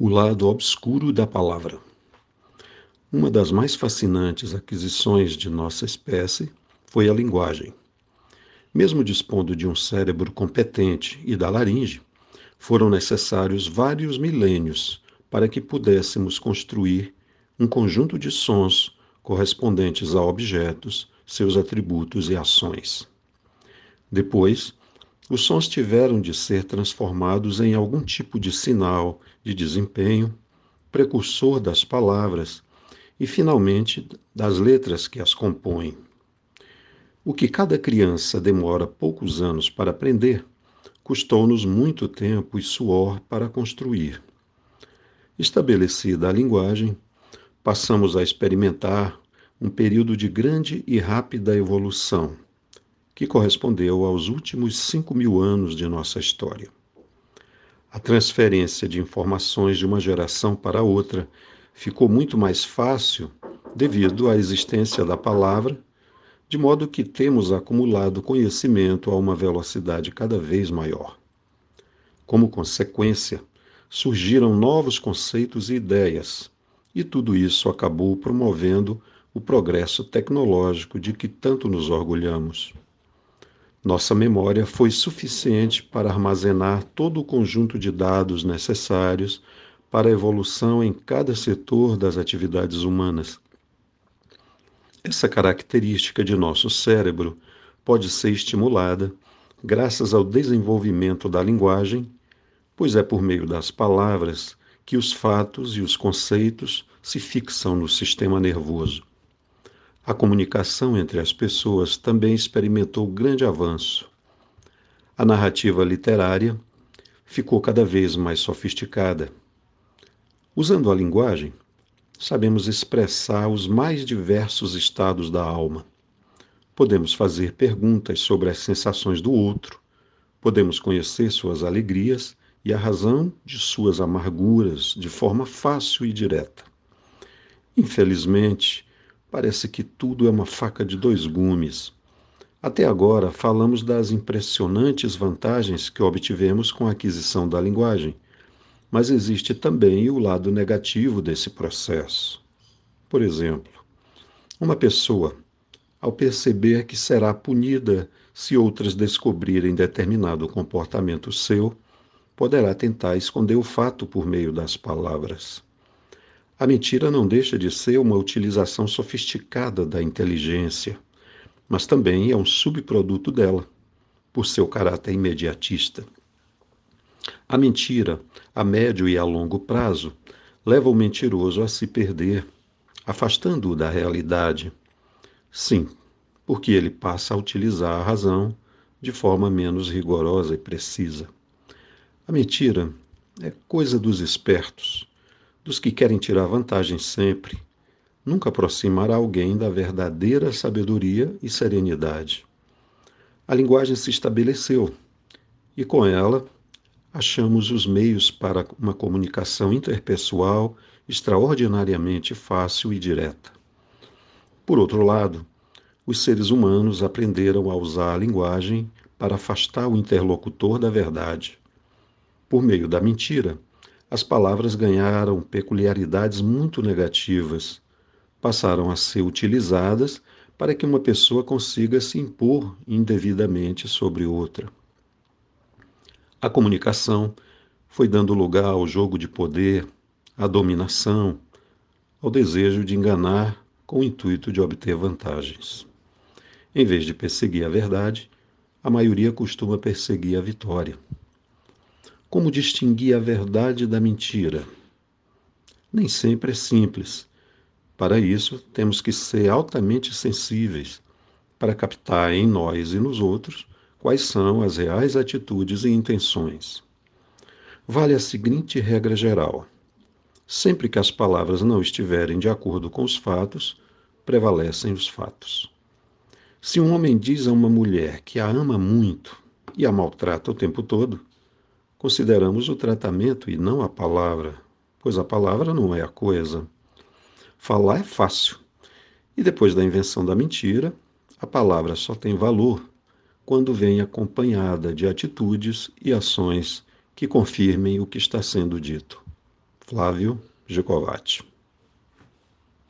O lado obscuro da palavra. Uma das mais fascinantes aquisições de nossa espécie foi a linguagem. Mesmo dispondo de um cérebro competente e da laringe, foram necessários vários milênios para que pudéssemos construir um conjunto de sons correspondentes a objetos, seus atributos e ações. Depois, os sons tiveram de ser transformados em algum tipo de sinal de desempenho, precursor das palavras e, finalmente, das letras que as compõem. O que cada criança demora poucos anos para aprender, custou-nos muito tempo e suor para construir. Estabelecida a linguagem, passamos a experimentar um período de grande e rápida evolução que correspondeu aos últimos cinco mil anos de nossa história. A transferência de informações de uma geração para outra ficou muito mais fácil devido à existência da palavra, de modo que temos acumulado conhecimento a uma velocidade cada vez maior. Como consequência, surgiram novos conceitos e ideias, e tudo isso acabou promovendo o progresso tecnológico de que tanto nos orgulhamos. Nossa memória foi suficiente para armazenar todo o conjunto de dados necessários para a evolução em cada setor das atividades humanas. Essa característica de nosso cérebro pode ser estimulada graças ao desenvolvimento da linguagem, pois é por meio das palavras que os fatos e os conceitos se fixam no sistema nervoso. A comunicação entre as pessoas também experimentou grande avanço. A narrativa literária ficou cada vez mais sofisticada. Usando a linguagem, sabemos expressar os mais diversos estados da alma. Podemos fazer perguntas sobre as sensações do outro, podemos conhecer suas alegrias e a razão de suas amarguras de forma fácil e direta. Infelizmente, Parece que tudo é uma faca de dois gumes. Até agora falamos das impressionantes vantagens que obtivemos com a aquisição da linguagem, mas existe também o lado negativo desse processo. Por exemplo, uma pessoa, ao perceber que será punida se outras descobrirem determinado comportamento seu, poderá tentar esconder o fato por meio das palavras. A mentira não deixa de ser uma utilização sofisticada da inteligência, mas também é um subproduto dela, por seu caráter imediatista. A mentira, a médio e a longo prazo, leva o mentiroso a se perder, afastando-o da realidade. Sim, porque ele passa a utilizar a razão de forma menos rigorosa e precisa. A mentira é coisa dos espertos dos que querem tirar vantagem sempre, nunca aproximará alguém da verdadeira sabedoria e serenidade. A linguagem se estabeleceu e com ela achamos os meios para uma comunicação interpessoal extraordinariamente fácil e direta. Por outro lado, os seres humanos aprenderam a usar a linguagem para afastar o interlocutor da verdade. Por meio da mentira, as palavras ganharam peculiaridades muito negativas, passaram a ser utilizadas para que uma pessoa consiga se impor indevidamente sobre outra. A comunicação foi dando lugar ao jogo de poder, à dominação, ao desejo de enganar com o intuito de obter vantagens. Em vez de perseguir a verdade, a maioria costuma perseguir a vitória. Como distinguir a verdade da mentira? Nem sempre é simples. Para isso, temos que ser altamente sensíveis para captar em nós e nos outros quais são as reais atitudes e intenções. Vale a seguinte regra geral: sempre que as palavras não estiverem de acordo com os fatos, prevalecem os fatos. Se um homem diz a uma mulher que a ama muito e a maltrata o tempo todo, consideramos o tratamento e não a palavra, pois a palavra não é a coisa. Falar é fácil. E depois da invenção da mentira, a palavra só tem valor quando vem acompanhada de atitudes e ações que confirmem o que está sendo dito. Flávio Gicovati.